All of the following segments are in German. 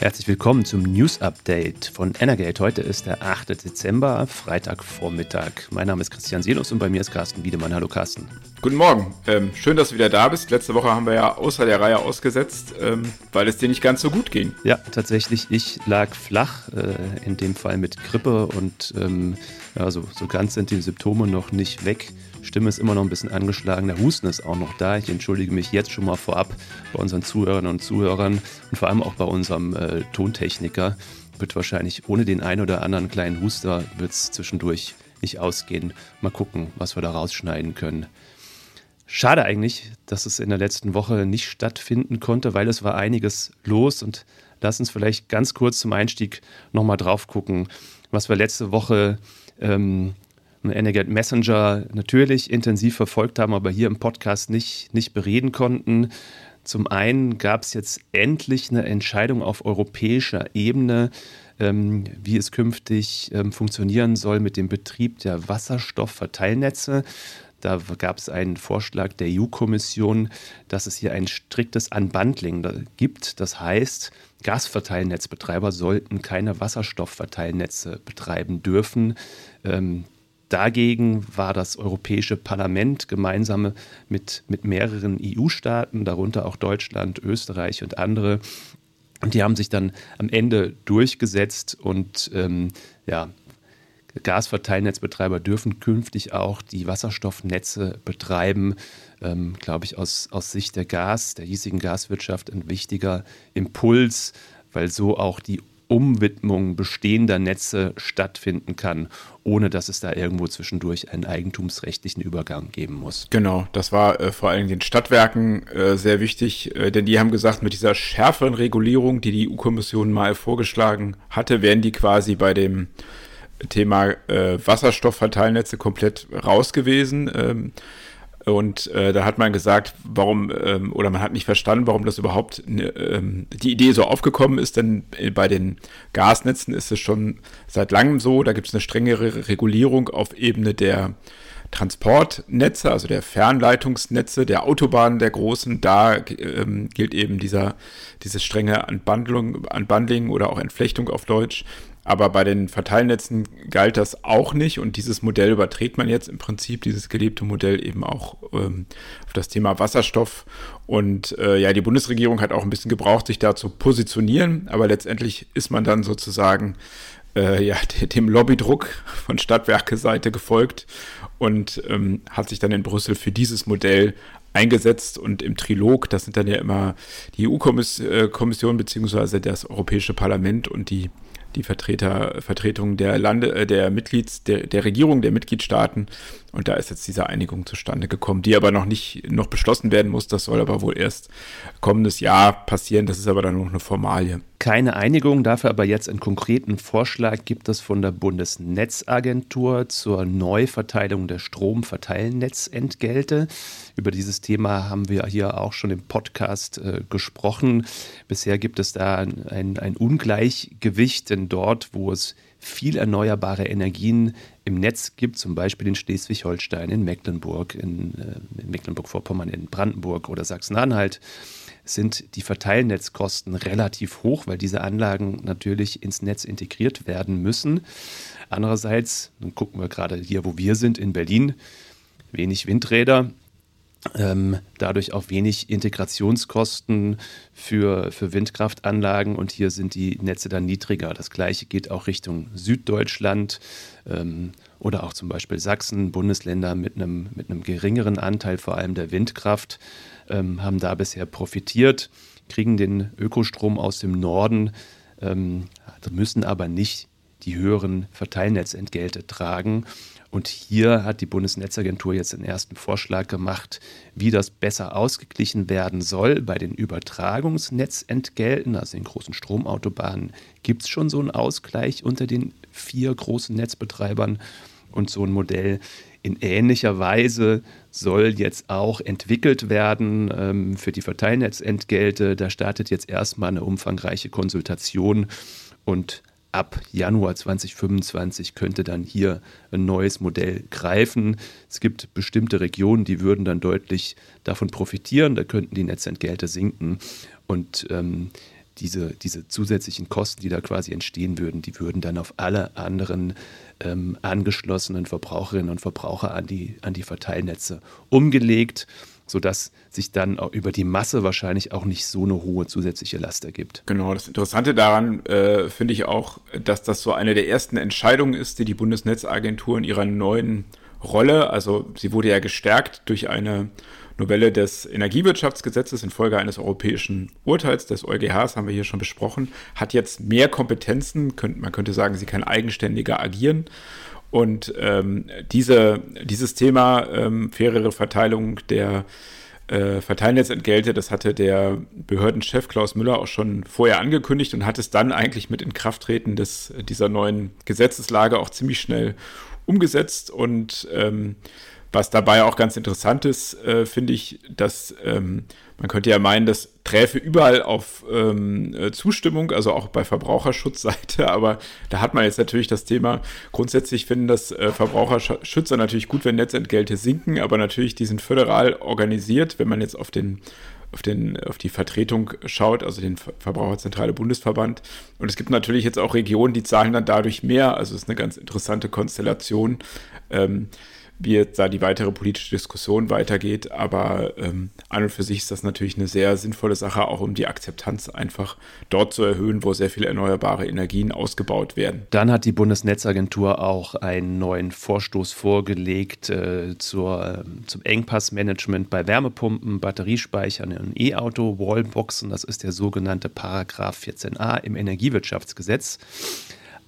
Herzlich willkommen zum News Update von Energate. Heute ist der 8. Dezember, Freitagvormittag. Mein Name ist Christian Sielus und bei mir ist Carsten Wiedemann. Hallo Carsten. Guten Morgen. Ähm, schön, dass du wieder da bist. Letzte Woche haben wir ja außer der Reihe ausgesetzt, ähm, weil es dir nicht ganz so gut ging. Ja, tatsächlich. Ich lag flach, äh, in dem Fall mit Grippe und ähm, ja, so, so ganz sind die Symptome noch nicht weg. Stimme ist immer noch ein bisschen angeschlagen, der Husten ist auch noch da. Ich entschuldige mich jetzt schon mal vorab bei unseren Zuhörerinnen und Zuhörern und vor allem auch bei unserem äh, Tontechniker. Wird wahrscheinlich ohne den einen oder anderen kleinen Huster wird es zwischendurch nicht ausgehen. Mal gucken, was wir da rausschneiden können. Schade eigentlich, dass es in der letzten Woche nicht stattfinden konnte, weil es war einiges los und lass uns vielleicht ganz kurz zum Einstieg nochmal drauf gucken, was wir letzte Woche ähm, Energet Messenger natürlich intensiv verfolgt haben, aber hier im Podcast nicht, nicht bereden konnten. Zum einen gab es jetzt endlich eine Entscheidung auf europäischer Ebene, ähm, wie es künftig ähm, funktionieren soll mit dem Betrieb der Wasserstoffverteilnetze. Da gab es einen Vorschlag der EU-Kommission, dass es hier ein striktes Unbundling gibt. Das heißt, Gasverteilnetzbetreiber sollten keine Wasserstoffverteilnetze betreiben dürfen. Ähm, Dagegen war das Europäische Parlament gemeinsam mit, mit mehreren EU-Staaten, darunter auch Deutschland, Österreich und andere. Und die haben sich dann am Ende durchgesetzt und ähm, ja, Gasverteilnetzbetreiber dürfen künftig auch die Wasserstoffnetze betreiben. Ähm, Glaube ich, aus, aus Sicht der Gas, der hiesigen Gaswirtschaft ein wichtiger Impuls, weil so auch die Umwidmung bestehender Netze stattfinden kann, ohne dass es da irgendwo zwischendurch einen eigentumsrechtlichen Übergang geben muss. Genau, das war äh, vor allem den Stadtwerken äh, sehr wichtig, äh, denn die haben gesagt, mit dieser schärferen Regulierung, die die EU-Kommission mal vorgeschlagen hatte, werden die quasi bei dem Thema äh, Wasserstoffverteilnetze komplett raus gewesen. Ähm, und äh, da hat man gesagt, warum, ähm, oder man hat nicht verstanden, warum das überhaupt ne, ähm, die Idee so aufgekommen ist, denn äh, bei den Gasnetzen ist es schon seit langem so, da gibt es eine strengere Regulierung auf Ebene der Transportnetze, also der Fernleitungsnetze, der Autobahnen der großen, da ähm, gilt eben dieser, dieses strenge Unbundling, Unbundling oder auch Entflechtung auf Deutsch. Aber bei den Verteilnetzen galt das auch nicht. Und dieses Modell überträgt man jetzt im Prinzip, dieses gelebte Modell eben auch ähm, auf das Thema Wasserstoff. Und äh, ja, die Bundesregierung hat auch ein bisschen gebraucht, sich da zu positionieren, aber letztendlich ist man dann sozusagen äh, ja, dem Lobbydruck von Stadtwerke-Seite gefolgt und ähm, hat sich dann in Brüssel für dieses Modell eingesetzt. Und im Trilog, das sind dann ja immer die EU-Kommission äh, beziehungsweise das Europäische Parlament und die die Vertreter, Vertretung der Lande, äh, der Mitglieds, der, der Regierung der Mitgliedstaaten. Und da ist jetzt diese Einigung zustande gekommen, die aber noch nicht noch beschlossen werden muss. Das soll aber wohl erst kommendes Jahr passieren. Das ist aber dann noch eine Formalie. Keine Einigung, dafür aber jetzt einen konkreten Vorschlag gibt es von der Bundesnetzagentur zur Neuverteilung der Stromverteilnetzentgelte. Über dieses Thema haben wir hier auch schon im Podcast äh, gesprochen. Bisher gibt es da ein, ein Ungleichgewicht, denn dort, wo es viel erneuerbare Energien im Netz gibt, zum Beispiel in Schleswig-Holstein, in Mecklenburg, in, äh, in Mecklenburg-Vorpommern, in Brandenburg oder Sachsen-Anhalt, sind die Verteilnetzkosten relativ hoch, weil diese Anlagen natürlich ins Netz integriert werden müssen. Andererseits, dann gucken wir gerade hier, wo wir sind, in Berlin, wenig Windräder, ähm, dadurch auch wenig Integrationskosten für, für Windkraftanlagen und hier sind die Netze dann niedriger. Das gleiche geht auch Richtung Süddeutschland ähm, oder auch zum Beispiel Sachsen, Bundesländer mit einem, mit einem geringeren Anteil vor allem der Windkraft ähm, haben da bisher profitiert, kriegen den Ökostrom aus dem Norden, ähm, müssen aber nicht die höheren Verteilnetzentgelte tragen. Und hier hat die Bundesnetzagentur jetzt den ersten Vorschlag gemacht, wie das besser ausgeglichen werden soll. Bei den Übertragungsnetzentgelten, also den großen Stromautobahnen, gibt es schon so einen Ausgleich unter den vier großen Netzbetreibern. Und so ein Modell in ähnlicher Weise soll jetzt auch entwickelt werden ähm, für die Verteilnetzentgelte. Da startet jetzt erstmal eine umfangreiche Konsultation und ab Januar 2025 könnte dann hier ein neues Modell greifen. Es gibt bestimmte Regionen, die würden dann deutlich davon profitieren, da könnten die Netzentgelte sinken und ähm, diese, diese zusätzlichen Kosten, die da quasi entstehen würden, die würden dann auf alle anderen ähm, angeschlossenen Verbraucherinnen und Verbraucher an die, an die Verteilnetze umgelegt sodass sich dann über die Masse wahrscheinlich auch nicht so eine hohe zusätzliche Last ergibt. Genau, das Interessante daran äh, finde ich auch, dass das so eine der ersten Entscheidungen ist, die die Bundesnetzagentur in ihrer neuen Rolle, also sie wurde ja gestärkt durch eine Novelle des Energiewirtschaftsgesetzes infolge eines europäischen Urteils des EuGHs, haben wir hier schon besprochen, hat jetzt mehr Kompetenzen, man könnte sagen, sie kann eigenständiger agieren und ähm, diese, dieses Thema ähm, fairere Verteilung der äh, Verteilnetzentgelte, das hatte der Behördenchef Klaus Müller auch schon vorher angekündigt und hat es dann eigentlich mit Inkrafttreten des, dieser neuen Gesetzeslage auch ziemlich schnell umgesetzt. Und ähm, was dabei auch ganz interessant ist, äh, finde ich, dass ähm, man könnte ja meinen, das träfe überall auf ähm, äh, Zustimmung, also auch bei Verbraucherschutzseite, aber da hat man jetzt natürlich das Thema, grundsätzlich finden das äh, Verbraucherschützer natürlich gut, wenn Netzentgelte sinken, aber natürlich, die sind föderal organisiert, wenn man jetzt auf den auf, den, auf die Vertretung schaut, also den Verbraucherzentrale Bundesverband. Und es gibt natürlich jetzt auch Regionen, die zahlen dann dadurch mehr. Also es ist eine ganz interessante Konstellation. Ähm, wie jetzt da die weitere politische Diskussion weitergeht. Aber ähm, an und für sich ist das natürlich eine sehr sinnvolle Sache, auch um die Akzeptanz einfach dort zu erhöhen, wo sehr viele erneuerbare Energien ausgebaut werden. Dann hat die Bundesnetzagentur auch einen neuen Vorstoß vorgelegt äh, zur, äh, zum Engpassmanagement bei Wärmepumpen, Batteriespeichern und E-Auto, Wallboxen. Das ist der sogenannte Paragraph 14a im Energiewirtschaftsgesetz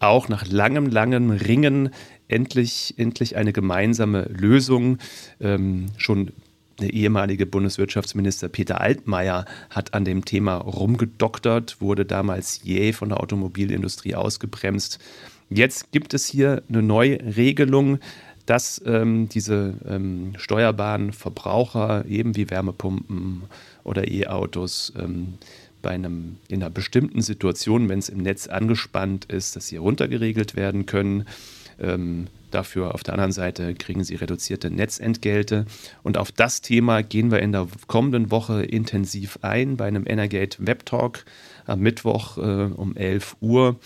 auch nach langem, langem Ringen endlich, endlich eine gemeinsame Lösung. Ähm, schon der ehemalige Bundeswirtschaftsminister Peter Altmaier hat an dem Thema rumgedoktert, wurde damals jäh von der Automobilindustrie ausgebremst. Jetzt gibt es hier eine neue Regelung, dass ähm, diese ähm, steuerbaren Verbraucher, eben wie Wärmepumpen oder E-Autos, ähm, bei einem, in einer bestimmten Situation, wenn es im Netz angespannt ist, dass sie runtergeregelt werden können. Ähm, dafür auf der anderen Seite kriegen sie reduzierte Netzentgelte. Und auf das Thema gehen wir in der kommenden Woche intensiv ein bei einem Energate Web Talk am Mittwoch äh, um 11 Uhr.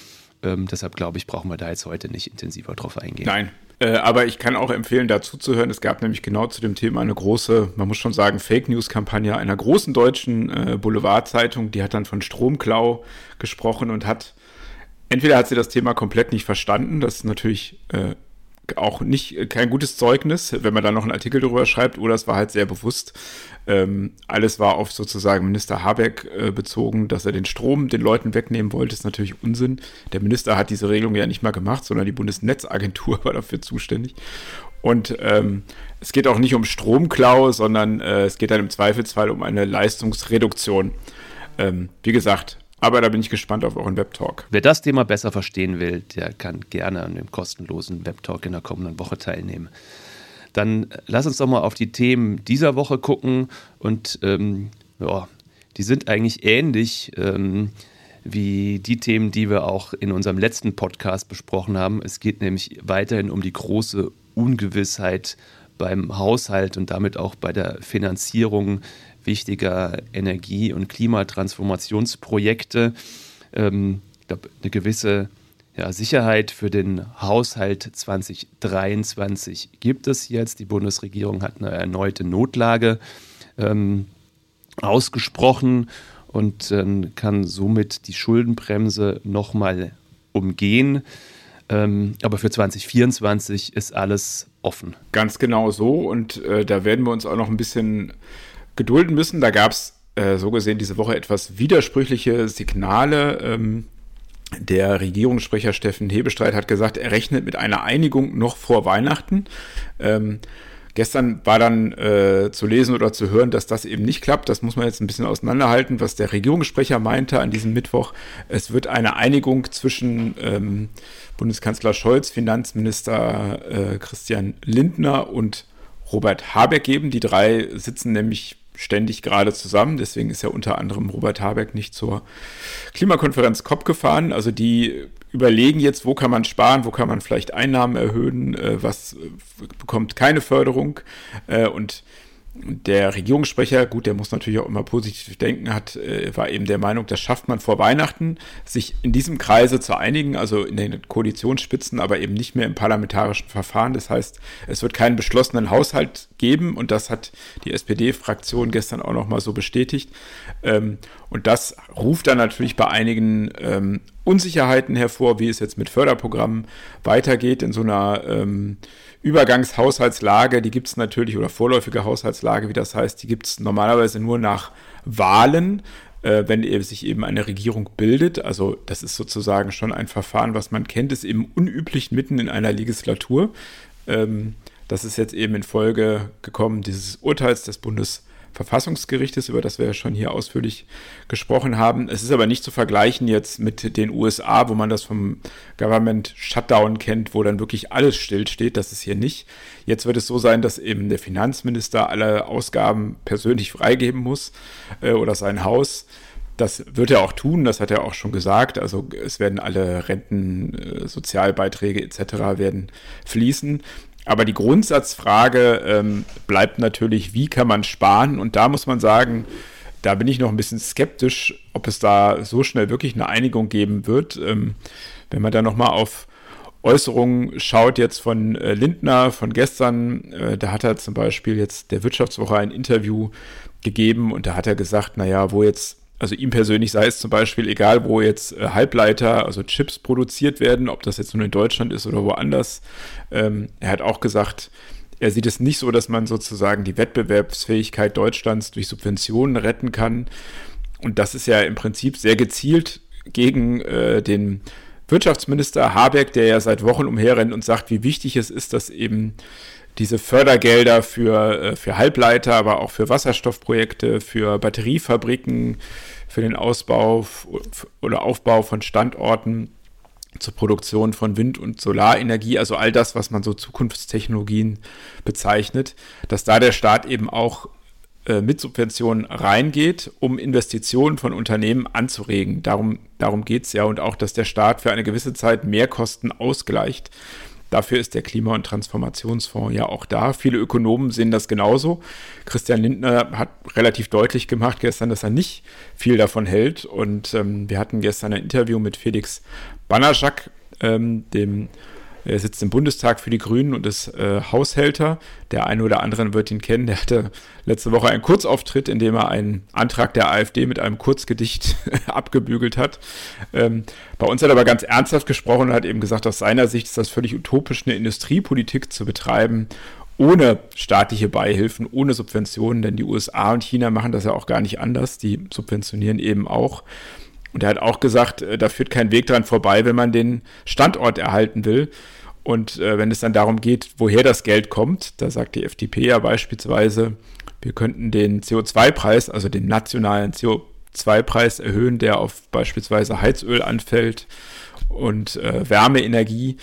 Ähm, deshalb glaube ich, brauchen wir da jetzt heute nicht intensiver drauf eingehen. Nein, äh, aber ich kann auch empfehlen, dazu zu hören. Es gab nämlich genau zu dem Thema eine große, man muss schon sagen, Fake News-Kampagne einer großen deutschen äh, Boulevardzeitung. Die hat dann von Stromklau gesprochen und hat, entweder hat sie das Thema komplett nicht verstanden, das ist natürlich äh, auch nicht äh, kein gutes Zeugnis, wenn man da noch einen Artikel darüber schreibt, oder es war halt sehr bewusst. Ähm, alles war auf sozusagen Minister Habeck äh, bezogen, dass er den Strom den Leuten wegnehmen wollte, ist natürlich Unsinn. Der Minister hat diese Regelung ja nicht mal gemacht, sondern die Bundesnetzagentur war dafür zuständig. Und ähm, es geht auch nicht um Stromklau, sondern äh, es geht dann im Zweifelsfall um eine Leistungsreduktion. Ähm, wie gesagt, aber da bin ich gespannt auf euren Webtalk. Wer das Thema besser verstehen will, der kann gerne an dem kostenlosen Webtalk in der kommenden Woche teilnehmen. Dann lass uns doch mal auf die Themen dieser Woche gucken. Und ähm, ja, die sind eigentlich ähnlich ähm, wie die Themen, die wir auch in unserem letzten Podcast besprochen haben. Es geht nämlich weiterhin um die große Ungewissheit beim Haushalt und damit auch bei der Finanzierung wichtiger Energie- und Klimatransformationsprojekte. Ähm, ich glaube, eine gewisse ja, Sicherheit für den Haushalt 2023 gibt es jetzt. Die Bundesregierung hat eine erneute Notlage ähm, ausgesprochen und äh, kann somit die Schuldenbremse nochmal umgehen. Ähm, aber für 2024 ist alles offen. Ganz genau so. Und äh, da werden wir uns auch noch ein bisschen gedulden müssen. Da gab es äh, so gesehen diese Woche etwas widersprüchliche Signale. Ähm, der Regierungssprecher Steffen Hebestreit hat gesagt, er rechnet mit einer Einigung noch vor Weihnachten. Ähm, gestern war dann äh, zu lesen oder zu hören, dass das eben nicht klappt. Das muss man jetzt ein bisschen auseinanderhalten, was der Regierungssprecher meinte an diesem Mittwoch. Es wird eine Einigung zwischen ähm, Bundeskanzler Scholz, Finanzminister äh, Christian Lindner und Robert Habeck geben. Die drei sitzen nämlich ständig gerade zusammen. Deswegen ist ja unter anderem Robert Habeck nicht zur Klimakonferenz COP gefahren. Also die überlegen jetzt, wo kann man sparen, wo kann man vielleicht Einnahmen erhöhen, äh, was äh, bekommt keine Förderung. Äh, und der Regierungssprecher, gut, der muss natürlich auch immer positiv denken, hat, äh, war eben der Meinung, das schafft man vor Weihnachten, sich in diesem Kreise zu einigen, also in den Koalitionsspitzen, aber eben nicht mehr im parlamentarischen Verfahren. Das heißt, es wird keinen beschlossenen Haushalt geben und das hat die SPD-Fraktion gestern auch nochmal so bestätigt. Ähm, und das ruft dann natürlich bei einigen ähm, Unsicherheiten hervor, wie es jetzt mit Förderprogrammen weitergeht in so einer ähm, Übergangshaushaltslage, die gibt es natürlich, oder vorläufige Haushaltslage, wie das heißt, die gibt es normalerweise nur nach Wahlen, äh, wenn sich eben eine Regierung bildet. Also das ist sozusagen schon ein Verfahren, was man kennt, ist eben unüblich mitten in einer Legislatur. Ähm, das ist jetzt eben in Folge gekommen dieses Urteils des Bundes Verfassungsgerichtes, über das wir ja schon hier ausführlich gesprochen haben. Es ist aber nicht zu vergleichen jetzt mit den USA, wo man das vom Government Shutdown kennt, wo dann wirklich alles stillsteht. Das ist hier nicht. Jetzt wird es so sein, dass eben der Finanzminister alle Ausgaben persönlich freigeben muss äh, oder sein Haus. Das wird er auch tun, das hat er auch schon gesagt. Also es werden alle Renten, äh, Sozialbeiträge etc. werden fließen. Aber die Grundsatzfrage ähm, bleibt natürlich, wie kann man sparen? Und da muss man sagen, da bin ich noch ein bisschen skeptisch, ob es da so schnell wirklich eine Einigung geben wird. Ähm, wenn man da nochmal auf Äußerungen schaut jetzt von äh, Lindner von gestern, äh, da hat er zum Beispiel jetzt der Wirtschaftswoche ein Interview gegeben und da hat er gesagt, naja, wo jetzt also ihm persönlich sei es zum Beispiel egal, wo jetzt äh, Halbleiter, also Chips produziert werden, ob das jetzt nur in Deutschland ist oder woanders. Ähm, er hat auch gesagt, er sieht es nicht so, dass man sozusagen die Wettbewerbsfähigkeit Deutschlands durch Subventionen retten kann. Und das ist ja im Prinzip sehr gezielt gegen äh, den Wirtschaftsminister Habeck, der ja seit Wochen umherrennt und sagt, wie wichtig es ist, dass eben diese Fördergelder für, äh, für Halbleiter, aber auch für Wasserstoffprojekte, für Batteriefabriken, für den Ausbau oder Aufbau von Standorten zur Produktion von Wind- und Solarenergie, also all das, was man so Zukunftstechnologien bezeichnet, dass da der Staat eben auch äh, mit Subventionen reingeht, um Investitionen von Unternehmen anzuregen. Darum, darum geht es ja und auch, dass der Staat für eine gewisse Zeit Mehrkosten ausgleicht Dafür ist der Klima- und Transformationsfonds ja auch da. Viele Ökonomen sehen das genauso. Christian Lindner hat relativ deutlich gemacht gestern, dass er nicht viel davon hält. Und ähm, wir hatten gestern ein Interview mit Felix Banajak, ähm, dem er sitzt im Bundestag für die Grünen und ist äh, Haushälter. Der eine oder andere wird ihn kennen. Der hatte letzte Woche einen Kurzauftritt, in dem er einen Antrag der AfD mit einem Kurzgedicht abgebügelt hat. Ähm, bei uns hat er aber ganz ernsthaft gesprochen und hat eben gesagt, aus seiner Sicht ist das völlig utopisch, eine Industriepolitik zu betreiben ohne staatliche Beihilfen, ohne Subventionen, denn die USA und China machen das ja auch gar nicht anders. Die subventionieren eben auch. Und er hat auch gesagt, äh, da führt kein Weg dran vorbei, wenn man den Standort erhalten will. Und äh, wenn es dann darum geht, woher das Geld kommt, da sagt die FDP ja beispielsweise, wir könnten den CO2-Preis, also den nationalen CO2-Preis erhöhen, der auf beispielsweise Heizöl anfällt und äh, Wärmeenergie,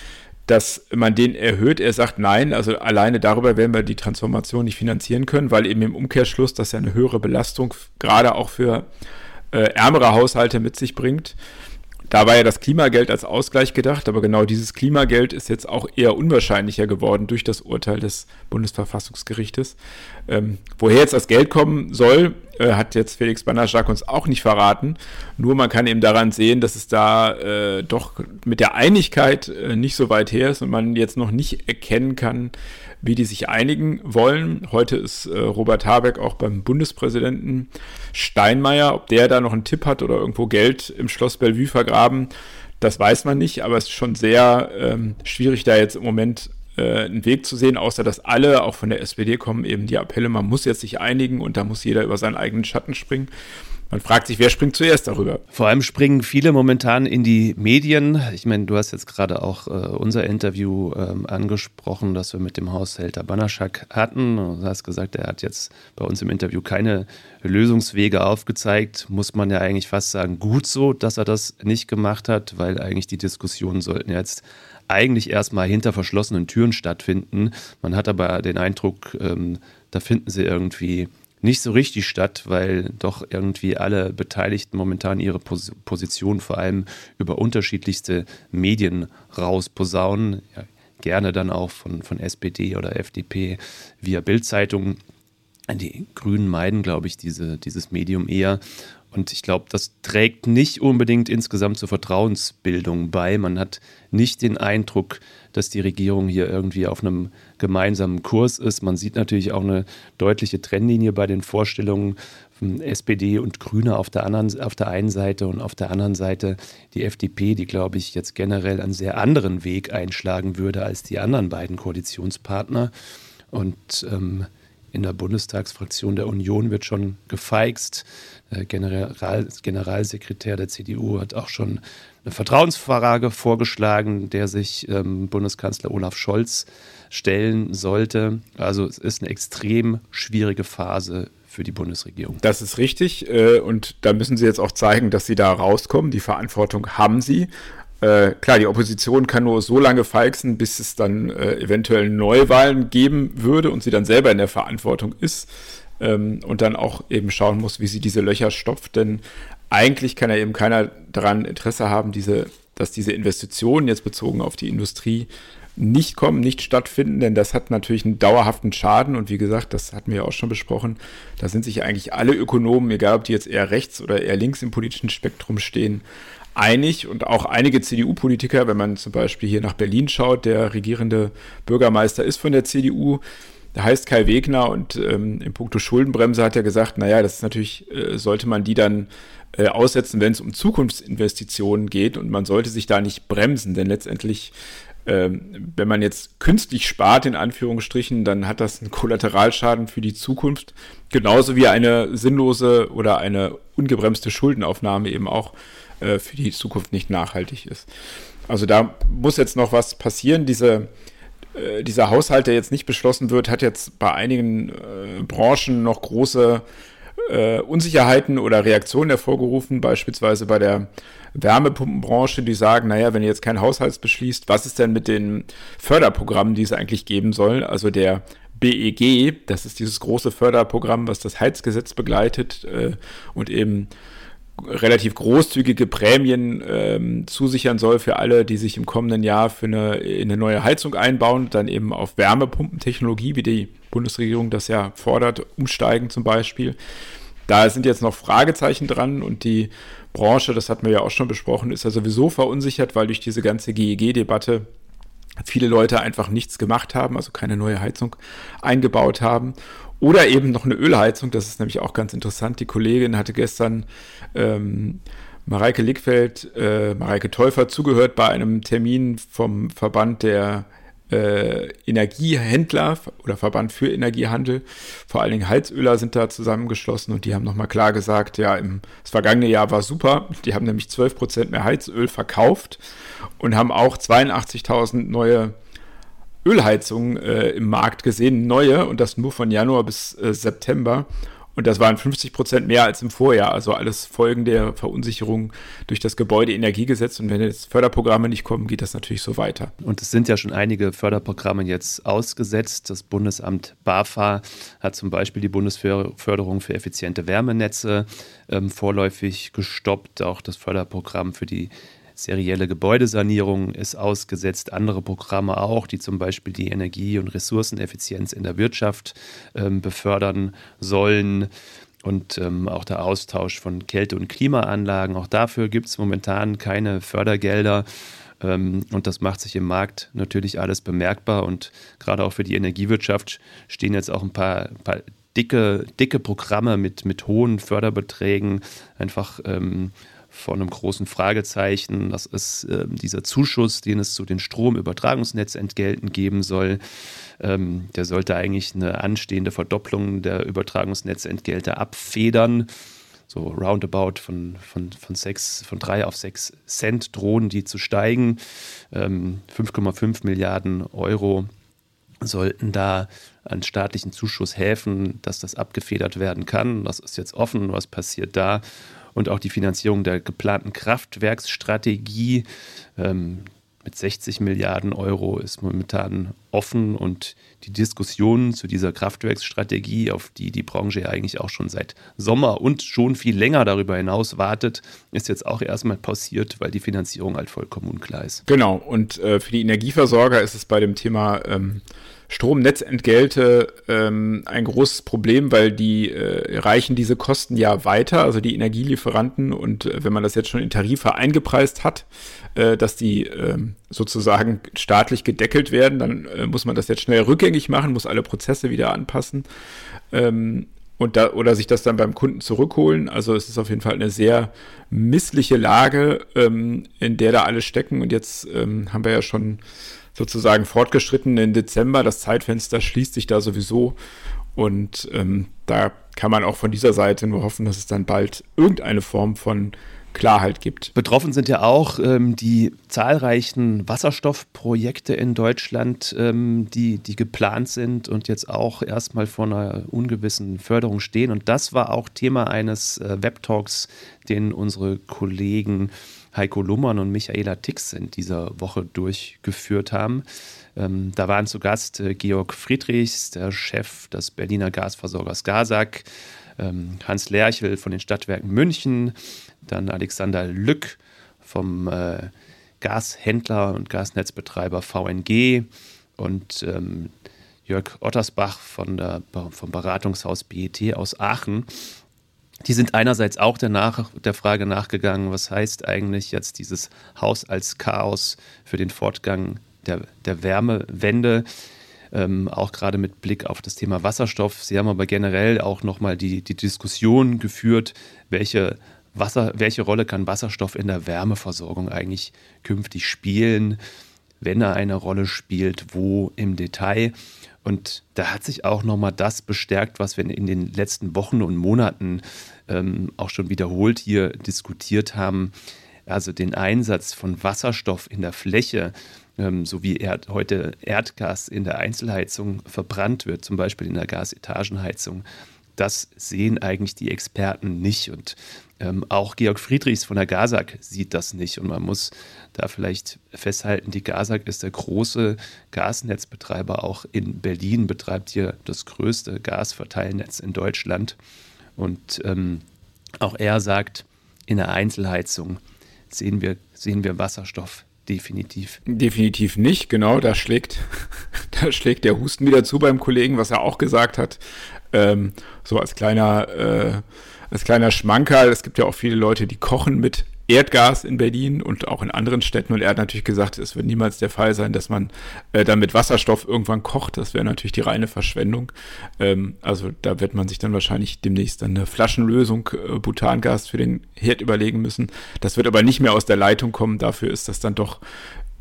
dass man den erhöht. Er sagt nein, also alleine darüber werden wir die Transformation nicht finanzieren können, weil eben im Umkehrschluss das ja eine höhere Belastung gerade auch für äh, ärmere Haushalte mit sich bringt. Da war ja das Klimageld als Ausgleich gedacht, aber genau dieses Klimageld ist jetzt auch eher unwahrscheinlicher geworden durch das Urteil des Bundesverfassungsgerichtes. Ähm, woher jetzt das Geld kommen soll, äh, hat jetzt Felix Banajak uns auch nicht verraten. Nur man kann eben daran sehen, dass es da äh, doch mit der Einigkeit äh, nicht so weit her ist und man jetzt noch nicht erkennen kann, wie die sich einigen wollen. Heute ist äh, Robert Habeck auch beim Bundespräsidenten Steinmeier. Ob der da noch einen Tipp hat oder irgendwo Geld im Schloss Bellevue vergraben, das weiß man nicht, aber es ist schon sehr ähm, schwierig, da jetzt im Moment äh, einen Weg zu sehen, außer dass alle, auch von der SPD kommen, eben die Appelle, man muss jetzt sich einigen und da muss jeder über seinen eigenen Schatten springen. Man fragt sich, wer springt zuerst darüber? Vor allem springen viele momentan in die Medien. Ich meine, du hast jetzt gerade auch äh, unser Interview ähm, angesprochen, das wir mit dem Haushälter Banaschak hatten. Du hast gesagt, er hat jetzt bei uns im Interview keine Lösungswege aufgezeigt. Muss man ja eigentlich fast sagen, gut so, dass er das nicht gemacht hat, weil eigentlich die Diskussionen sollten jetzt eigentlich erstmal hinter verschlossenen Türen stattfinden. Man hat aber den Eindruck, ähm, da finden sie irgendwie nicht so richtig statt, weil doch irgendwie alle Beteiligten momentan ihre Pos Position vor allem über unterschiedlichste Medien rausposaunen. Ja, gerne dann auch von, von SPD oder FDP via Bildzeitung. Die Grünen meiden, glaube ich, diese, dieses Medium eher. Und ich glaube, das trägt nicht unbedingt insgesamt zur Vertrauensbildung bei. Man hat nicht den Eindruck, dass die Regierung hier irgendwie auf einem gemeinsamen Kurs ist. Man sieht natürlich auch eine deutliche Trennlinie bei den Vorstellungen von SPD und Grüne auf der, anderen, auf der einen Seite und auf der anderen Seite die FDP, die, glaube ich, jetzt generell einen sehr anderen Weg einschlagen würde als die anderen beiden Koalitionspartner. Und ähm, in der Bundestagsfraktion der Union wird schon gefeixt. Der General, Generalsekretär der CDU hat auch schon eine Vertrauensfrage vorgeschlagen, der sich ähm, Bundeskanzler Olaf Scholz stellen sollte. Also es ist eine extrem schwierige Phase für die Bundesregierung. Das ist richtig. Äh, und da müssen Sie jetzt auch zeigen, dass Sie da rauskommen. Die Verantwortung haben Sie. Äh, klar, die Opposition kann nur so lange feixen, bis es dann äh, eventuell Neuwahlen geben würde und sie dann selber in der Verantwortung ist ähm, und dann auch eben schauen muss, wie sie diese Löcher stopft. Denn eigentlich kann ja eben keiner daran Interesse haben, diese, dass diese Investitionen jetzt bezogen auf die Industrie nicht kommen, nicht stattfinden, denn das hat natürlich einen dauerhaften Schaden. Und wie gesagt, das hatten wir ja auch schon besprochen, da sind sich eigentlich alle Ökonomen, egal ob die jetzt eher rechts oder eher links im politischen Spektrum stehen, einig. Und auch einige CDU-Politiker, wenn man zum Beispiel hier nach Berlin schaut, der regierende Bürgermeister ist von der CDU, der heißt Kai Wegner und ähm, im Punkto Schuldenbremse hat er gesagt, naja, das ist natürlich, äh, sollte man die dann äh, aussetzen, wenn es um Zukunftsinvestitionen geht und man sollte sich da nicht bremsen, denn letztendlich ähm, wenn man jetzt künstlich spart, in Anführungsstrichen, dann hat das einen Kollateralschaden für die Zukunft, genauso wie eine sinnlose oder eine ungebremste Schuldenaufnahme eben auch äh, für die Zukunft nicht nachhaltig ist. Also da muss jetzt noch was passieren. Diese, dieser Haushalt, der jetzt nicht beschlossen wird, hat jetzt bei einigen äh, Branchen noch große äh, Unsicherheiten oder Reaktionen hervorgerufen, beispielsweise bei der Wärmepumpenbranche, die sagen, naja, wenn ihr jetzt keinen Haushalt beschließt, was ist denn mit den Förderprogrammen, die es eigentlich geben soll? Also der BEG, das ist dieses große Förderprogramm, was das Heizgesetz begleitet äh, und eben relativ großzügige Prämien ähm, zusichern soll für alle, die sich im kommenden Jahr für eine, eine neue Heizung einbauen, dann eben auf Wärmepumpentechnologie, wie die Bundesregierung das ja fordert, umsteigen zum Beispiel. Da sind jetzt noch Fragezeichen dran und die Branche, das hatten wir ja auch schon besprochen, ist ja sowieso verunsichert, weil durch diese ganze GEG-Debatte viele Leute einfach nichts gemacht haben, also keine neue Heizung eingebaut haben. Oder eben noch eine Ölheizung, das ist nämlich auch ganz interessant. Die Kollegin hatte gestern ähm, Mareike Lickfeld, äh, Mareike Täufer zugehört bei einem Termin vom Verband der äh, Energiehändler oder Verband für Energiehandel. Vor allen Dingen Heizöler sind da zusammengeschlossen und die haben nochmal klar gesagt, ja, im, das vergangene Jahr war super. Die haben nämlich 12 Prozent mehr Heizöl verkauft und haben auch 82.000 neue Ölheizungen äh, im Markt gesehen, neue, und das nur von Januar bis äh, September. Und das waren 50 Prozent mehr als im Vorjahr. Also alles Folgen der Verunsicherung durch das Gebäudeenergiegesetz. Und wenn jetzt Förderprogramme nicht kommen, geht das natürlich so weiter. Und es sind ja schon einige Förderprogramme jetzt ausgesetzt. Das Bundesamt BAFA hat zum Beispiel die Bundesförderung für effiziente Wärmenetze ähm, vorläufig gestoppt. Auch das Förderprogramm für die serielle Gebäudesanierung ist ausgesetzt, andere Programme auch, die zum Beispiel die Energie- und Ressourceneffizienz in der Wirtschaft ähm, befördern sollen. Und ähm, auch der Austausch von Kälte- und Klimaanlagen. Auch dafür gibt es momentan keine Fördergelder. Ähm, und das macht sich im Markt natürlich alles bemerkbar. Und gerade auch für die Energiewirtschaft stehen jetzt auch ein paar, paar dicke, dicke Programme mit, mit hohen Förderbeträgen einfach ähm, vor einem großen Fragezeichen. Das ist äh, dieser Zuschuss, den es zu den Stromübertragungsnetzentgelten geben soll. Ähm, der sollte eigentlich eine anstehende Verdopplung der Übertragungsnetzentgelte abfedern. So roundabout von, von, von, sechs, von drei auf sechs Cent drohen die zu steigen. Ähm, 5,5 Milliarden Euro sollten da an staatlichen Zuschuss helfen, dass das abgefedert werden kann. Das ist jetzt offen, was passiert da und auch die Finanzierung der geplanten Kraftwerksstrategie. Ähm, mit 60 Milliarden Euro ist momentan offen und die Diskussion zu dieser Kraftwerksstrategie, auf die die Branche ja eigentlich auch schon seit Sommer und schon viel länger darüber hinaus wartet, ist jetzt auch erstmal pausiert, weil die Finanzierung halt vollkommen unklar ist. Genau, und äh, für die Energieversorger ist es bei dem Thema ähm, Stromnetzentgelte ähm, ein großes Problem, weil die äh, reichen diese Kosten ja weiter, also die Energielieferanten. Und äh, wenn man das jetzt schon in Tarife eingepreist hat, äh, dass die ähm, sozusagen staatlich gedeckelt werden, dann äh, muss man das jetzt schnell rückgängig machen, muss alle Prozesse wieder anpassen. Ähm, und da, oder sich das dann beim Kunden zurückholen. Also es ist auf jeden Fall eine sehr missliche Lage, ähm, in der da alle stecken. Und jetzt ähm, haben wir ja schon sozusagen fortgeschritten in Dezember. Das Zeitfenster schließt sich da sowieso. Und ähm, da kann man auch von dieser Seite nur hoffen, dass es dann bald irgendeine Form von Klarheit gibt. Betroffen sind ja auch ähm, die zahlreichen Wasserstoffprojekte in Deutschland, ähm, die, die geplant sind und jetzt auch erstmal vor einer ungewissen Förderung stehen. Und das war auch Thema eines äh, Webtalks, den unsere Kollegen Heiko Lummern und Michaela Tix in dieser Woche durchgeführt haben. Ähm, da waren zu Gast äh, Georg Friedrichs, der Chef des Berliner Gasversorgers Gasak, ähm, Hans Lerchel von den Stadtwerken München, dann Alexander Lück vom äh, Gashändler und Gasnetzbetreiber VNG und ähm, Jörg Ottersbach von der, vom Beratungshaus BET aus Aachen. Die sind einerseits auch der, der Frage nachgegangen, was heißt eigentlich jetzt dieses Haus als Chaos für den Fortgang der, der Wärmewende, ähm, auch gerade mit Blick auf das Thema Wasserstoff. Sie haben aber generell auch nochmal die, die Diskussion geführt, welche, Wasser, welche Rolle kann Wasserstoff in der Wärmeversorgung eigentlich künftig spielen, wenn er eine Rolle spielt, wo im Detail. Und da hat sich auch nochmal das bestärkt, was wir in den letzten Wochen und Monaten ähm, auch schon wiederholt hier diskutiert haben. Also den Einsatz von Wasserstoff in der Fläche, ähm, so wie Erd, heute Erdgas in der Einzelheizung verbrannt wird, zum Beispiel in der Gasetagenheizung, das sehen eigentlich die Experten nicht. Und ähm, auch Georg Friedrichs von der GASAG sieht das nicht. Und man muss da vielleicht festhalten, die GASAG ist der große Gasnetzbetreiber. Auch in Berlin betreibt hier das größte Gasverteilnetz in Deutschland. Und ähm, auch er sagt, in der Einzelheizung sehen wir, sehen wir Wasserstoff definitiv. Definitiv nicht, genau. Da schlägt, da schlägt der Husten wieder zu beim Kollegen, was er auch gesagt hat. Ähm, so als kleiner, äh, als kleiner Schmankerl. Es gibt ja auch viele Leute, die kochen mit Erdgas in Berlin und auch in anderen Städten. Und er hat natürlich gesagt, es wird niemals der Fall sein, dass man äh, dann mit Wasserstoff irgendwann kocht. Das wäre natürlich die reine Verschwendung. Ähm, also da wird man sich dann wahrscheinlich demnächst eine Flaschenlösung äh, Butangas für den Herd überlegen müssen. Das wird aber nicht mehr aus der Leitung kommen. Dafür ist das dann doch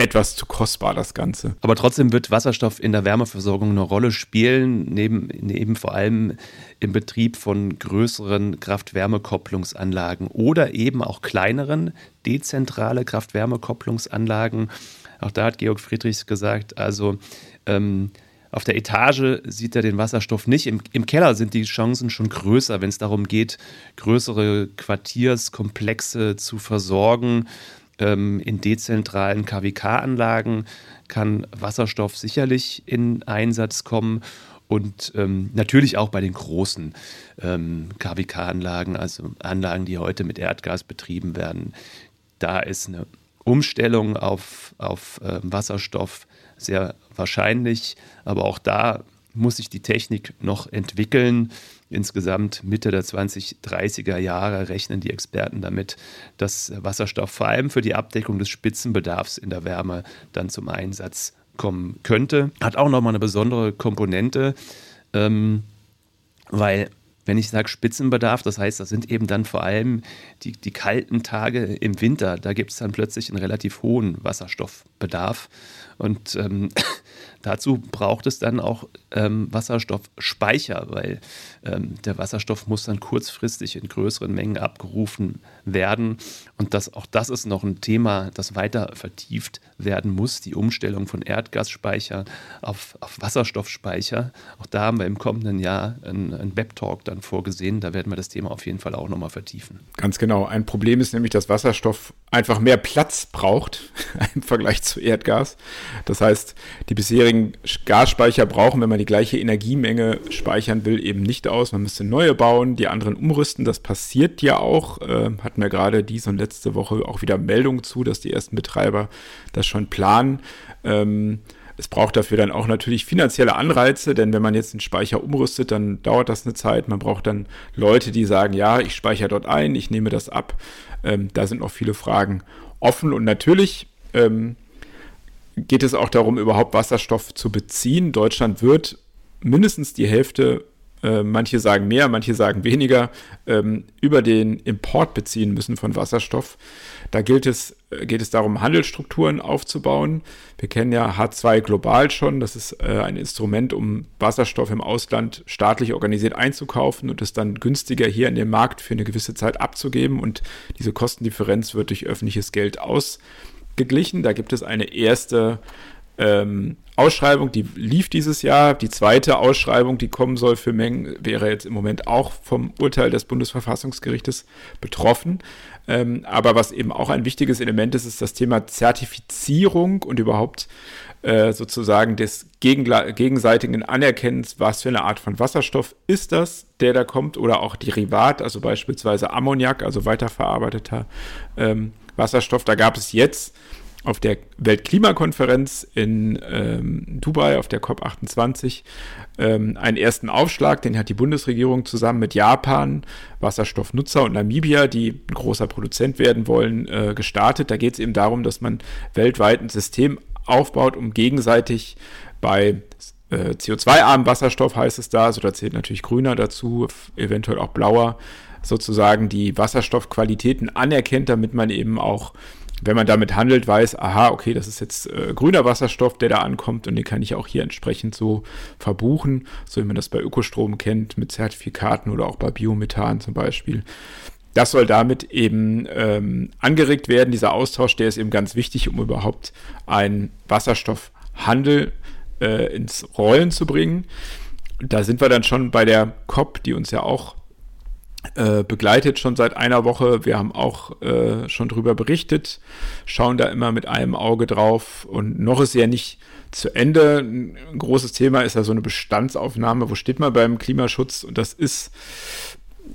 etwas zu kostbar, das Ganze. Aber trotzdem wird Wasserstoff in der Wärmeversorgung eine Rolle spielen, neben, neben vor allem im Betrieb von größeren Kraft-Wärme-Kopplungsanlagen oder eben auch kleineren, dezentrale Kraft-Wärme-Kopplungsanlagen. Auch da hat Georg Friedrichs gesagt, also ähm, auf der Etage sieht er den Wasserstoff nicht. Im, Im, Keller sind die Chancen schon größer, wenn es darum geht, größere Quartierskomplexe zu versorgen ähm, in dezentralen KWK-Anlagen kann Wasserstoff sicherlich in Einsatz kommen und ähm, natürlich auch bei den großen ähm, KWK-Anlagen, also Anlagen, die heute mit Erdgas betrieben werden. Da ist eine Umstellung auf, auf äh, Wasserstoff sehr wahrscheinlich, aber auch da muss sich die Technik noch entwickeln. Insgesamt Mitte der 2030er Jahre rechnen die Experten damit, dass Wasserstoff vor allem für die Abdeckung des Spitzenbedarfs in der Wärme dann zum Einsatz kommen könnte. Hat auch nochmal eine besondere Komponente, ähm, weil wenn ich sage Spitzenbedarf, das heißt, das sind eben dann vor allem die, die kalten Tage im Winter. Da gibt es dann plötzlich einen relativ hohen Wasserstoffbedarf. Und ähm, dazu braucht es dann auch ähm, Wasserstoffspeicher, weil ähm, der Wasserstoff muss dann kurzfristig in größeren Mengen abgerufen werden. Und das, auch das ist noch ein Thema, das weiter vertieft werden muss, die Umstellung von Erdgasspeicher auf, auf Wasserstoffspeicher. Auch da haben wir im kommenden Jahr einen, Web-Talk dann vorgesehen. Da werden wir das Thema auf jeden Fall auch nochmal vertiefen. Ganz genau. Ein Problem ist nämlich, dass Wasserstoff einfach mehr Platz braucht im Vergleich zu Erdgas. Das heißt, die bisherigen Gasspeicher brauchen, wenn man die gleiche Energiemenge speichern will, eben nicht aus. Man müsste neue bauen, die anderen umrüsten. Das passiert ja auch. Äh, hatten wir gerade diese und letzte Woche auch wieder Meldungen zu, dass die ersten Betreiber das schon planen. Ähm, es braucht dafür dann auch natürlich finanzielle Anreize, denn wenn man jetzt einen Speicher umrüstet, dann dauert das eine Zeit. Man braucht dann Leute, die sagen, ja, ich speichere dort ein, ich nehme das ab. Ähm, da sind noch viele Fragen offen und natürlich ähm, geht es auch darum, überhaupt Wasserstoff zu beziehen. Deutschland wird mindestens die Hälfte äh, manche sagen mehr, manche sagen weniger, ähm, über den Import beziehen müssen von Wasserstoff. Da gilt es, äh, geht es darum, Handelsstrukturen aufzubauen. Wir kennen ja H2 global schon. Das ist äh, ein Instrument, um Wasserstoff im Ausland staatlich organisiert einzukaufen und es dann günstiger hier in den Markt für eine gewisse Zeit abzugeben. Und diese Kostendifferenz wird durch öffentliches Geld ausgeglichen. Da gibt es eine erste ähm, Ausschreibung, die lief dieses Jahr. Die zweite Ausschreibung, die kommen soll für Mengen, wäre jetzt im Moment auch vom Urteil des Bundesverfassungsgerichtes betroffen. Ähm, aber was eben auch ein wichtiges Element ist, ist das Thema Zertifizierung und überhaupt äh, sozusagen des gegenseitigen Anerkennens, was für eine Art von Wasserstoff ist das, der da kommt, oder auch Derivat, also beispielsweise Ammoniak, also weiterverarbeiteter ähm, Wasserstoff. Da gab es jetzt auf der Weltklimakonferenz in ähm, Dubai, auf der COP28, ähm, einen ersten Aufschlag, den hat die Bundesregierung zusammen mit Japan, Wasserstoffnutzer und Namibia, die ein großer Produzent werden wollen, äh, gestartet. Da geht es eben darum, dass man weltweit ein System aufbaut, um gegenseitig bei äh, CO2-armen Wasserstoff, heißt es da, also da zählt natürlich grüner dazu, eventuell auch blauer, sozusagen die Wasserstoffqualitäten anerkennt, damit man eben auch wenn man damit handelt, weiß, aha, okay, das ist jetzt äh, grüner Wasserstoff, der da ankommt und den kann ich auch hier entsprechend so verbuchen, so wie man das bei Ökostrom kennt, mit Zertifikaten oder auch bei Biomethan zum Beispiel. Das soll damit eben ähm, angeregt werden. Dieser Austausch, der ist eben ganz wichtig, um überhaupt einen Wasserstoffhandel äh, ins Rollen zu bringen. Da sind wir dann schon bei der COP, die uns ja auch äh, begleitet schon seit einer Woche. Wir haben auch äh, schon drüber berichtet, schauen da immer mit einem Auge drauf und noch ist ja nicht zu Ende. Ein großes Thema ist ja so eine Bestandsaufnahme. Wo steht man beim Klimaschutz? Und das ist,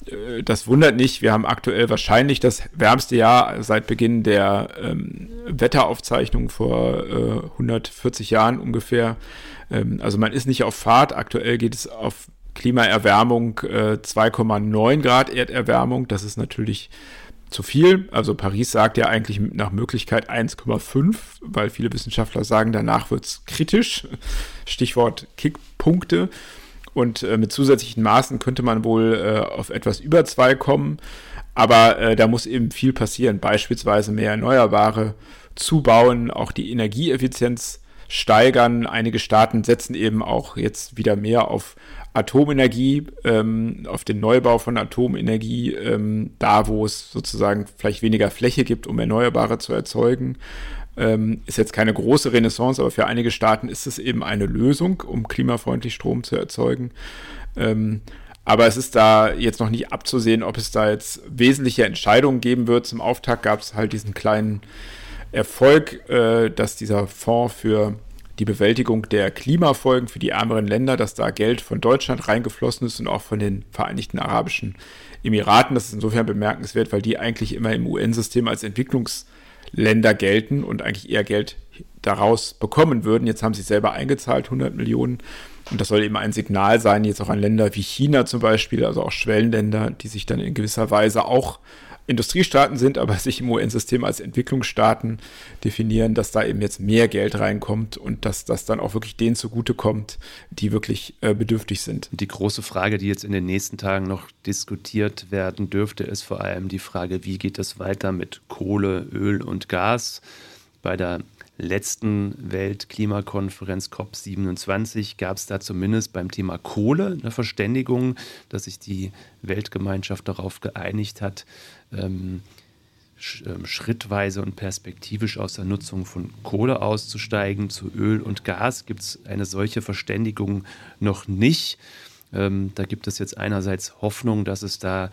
äh, das wundert nicht. Wir haben aktuell wahrscheinlich das wärmste Jahr seit Beginn der ähm, Wetteraufzeichnung vor äh, 140 Jahren ungefähr. Ähm, also man ist nicht auf Fahrt. Aktuell geht es auf Klimaerwärmung äh, 2,9 Grad Erderwärmung. Das ist natürlich zu viel. Also Paris sagt ja eigentlich nach Möglichkeit 1,5, weil viele Wissenschaftler sagen, danach wird es kritisch. Stichwort Kickpunkte. Und äh, mit zusätzlichen Maßen könnte man wohl äh, auf etwas über 2 kommen. Aber äh, da muss eben viel passieren. Beispielsweise mehr Erneuerbare zubauen, auch die Energieeffizienz steigern. Einige Staaten setzen eben auch jetzt wieder mehr auf Atomenergie, ähm, auf den Neubau von Atomenergie, ähm, da wo es sozusagen vielleicht weniger Fläche gibt, um Erneuerbare zu erzeugen. Ähm, ist jetzt keine große Renaissance, aber für einige Staaten ist es eben eine Lösung, um klimafreundlich Strom zu erzeugen. Ähm, aber es ist da jetzt noch nicht abzusehen, ob es da jetzt wesentliche Entscheidungen geben wird. Zum Auftakt gab es halt diesen kleinen Erfolg, äh, dass dieser Fonds für die Bewältigung der Klimafolgen für die ärmeren Länder, dass da Geld von Deutschland reingeflossen ist und auch von den Vereinigten Arabischen Emiraten. Das ist insofern bemerkenswert, weil die eigentlich immer im UN-System als Entwicklungsländer gelten und eigentlich eher Geld daraus bekommen würden. Jetzt haben sie selber eingezahlt, 100 Millionen. Und das soll eben ein Signal sein, jetzt auch an Länder wie China zum Beispiel, also auch Schwellenländer, die sich dann in gewisser Weise auch Industriestaaten sind, aber sich im UN-System als Entwicklungsstaaten definieren, dass da eben jetzt mehr Geld reinkommt und dass das dann auch wirklich denen zugutekommt, die wirklich äh, bedürftig sind. Die große Frage, die jetzt in den nächsten Tagen noch diskutiert werden dürfte, ist vor allem die Frage, wie geht es weiter mit Kohle, Öl und Gas bei der letzten Weltklimakonferenz COP27 gab es da zumindest beim Thema Kohle eine Verständigung, dass sich die Weltgemeinschaft darauf geeinigt hat, ähm, ähm, schrittweise und perspektivisch aus der Nutzung von Kohle auszusteigen. Zu Öl und Gas gibt es eine solche Verständigung noch nicht. Ähm, da gibt es jetzt einerseits Hoffnung, dass es da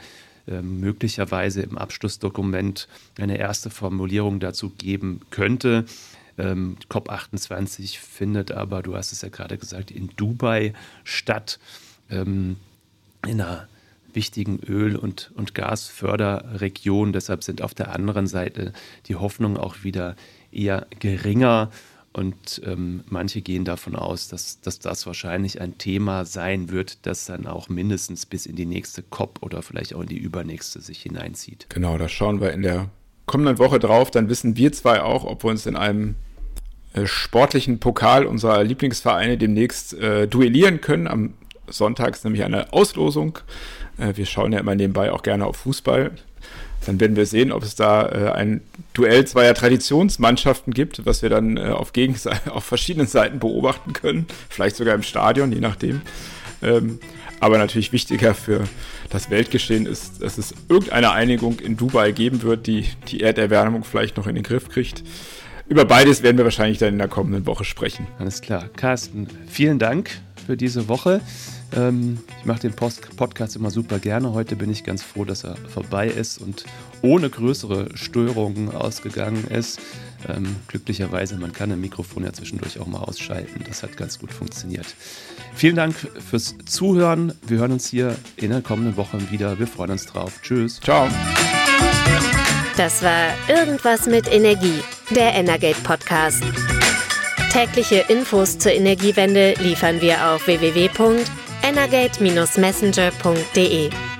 ähm, möglicherweise im Abschlussdokument eine erste Formulierung dazu geben könnte. Ähm, COP28 findet aber, du hast es ja gerade gesagt, in Dubai statt, ähm, in einer wichtigen Öl- und, und Gasförderregion. Deshalb sind auf der anderen Seite die Hoffnungen auch wieder eher geringer. Und ähm, manche gehen davon aus, dass, dass das wahrscheinlich ein Thema sein wird, das dann auch mindestens bis in die nächste COP oder vielleicht auch in die übernächste sich hineinzieht. Genau, da schauen wir in der kommenden Woche drauf. Dann wissen wir zwei auch, ob wir uns in einem äh, sportlichen Pokal unserer Lieblingsvereine demnächst äh, duellieren können. Am Sonntag ist nämlich eine Auslosung äh, wir schauen ja immer nebenbei auch gerne auf Fußball. Dann werden wir sehen, ob es da äh, ein Duell zweier Traditionsmannschaften gibt, was wir dann äh, auf, auf verschiedenen Seiten beobachten können. Vielleicht sogar im Stadion, je nachdem. Ähm, aber natürlich wichtiger für das Weltgeschehen ist, dass es irgendeine Einigung in Dubai geben wird, die die Erderwärmung vielleicht noch in den Griff kriegt. Über beides werden wir wahrscheinlich dann in der kommenden Woche sprechen. Alles klar. Carsten, vielen Dank für diese Woche. Ähm, ich mache den Post Podcast immer super gerne. Heute bin ich ganz froh, dass er vorbei ist und ohne größere Störungen ausgegangen ist. Ähm, glücklicherweise, man kann ein Mikrofon ja zwischendurch auch mal ausschalten. Das hat ganz gut funktioniert. Vielen Dank fürs Zuhören. Wir hören uns hier in der kommenden Woche wieder. Wir freuen uns drauf. Tschüss. Ciao. Das war Irgendwas mit Energie, der Energate Podcast. Tägliche Infos zur Energiewende liefern wir auf www.energate.messenger.de.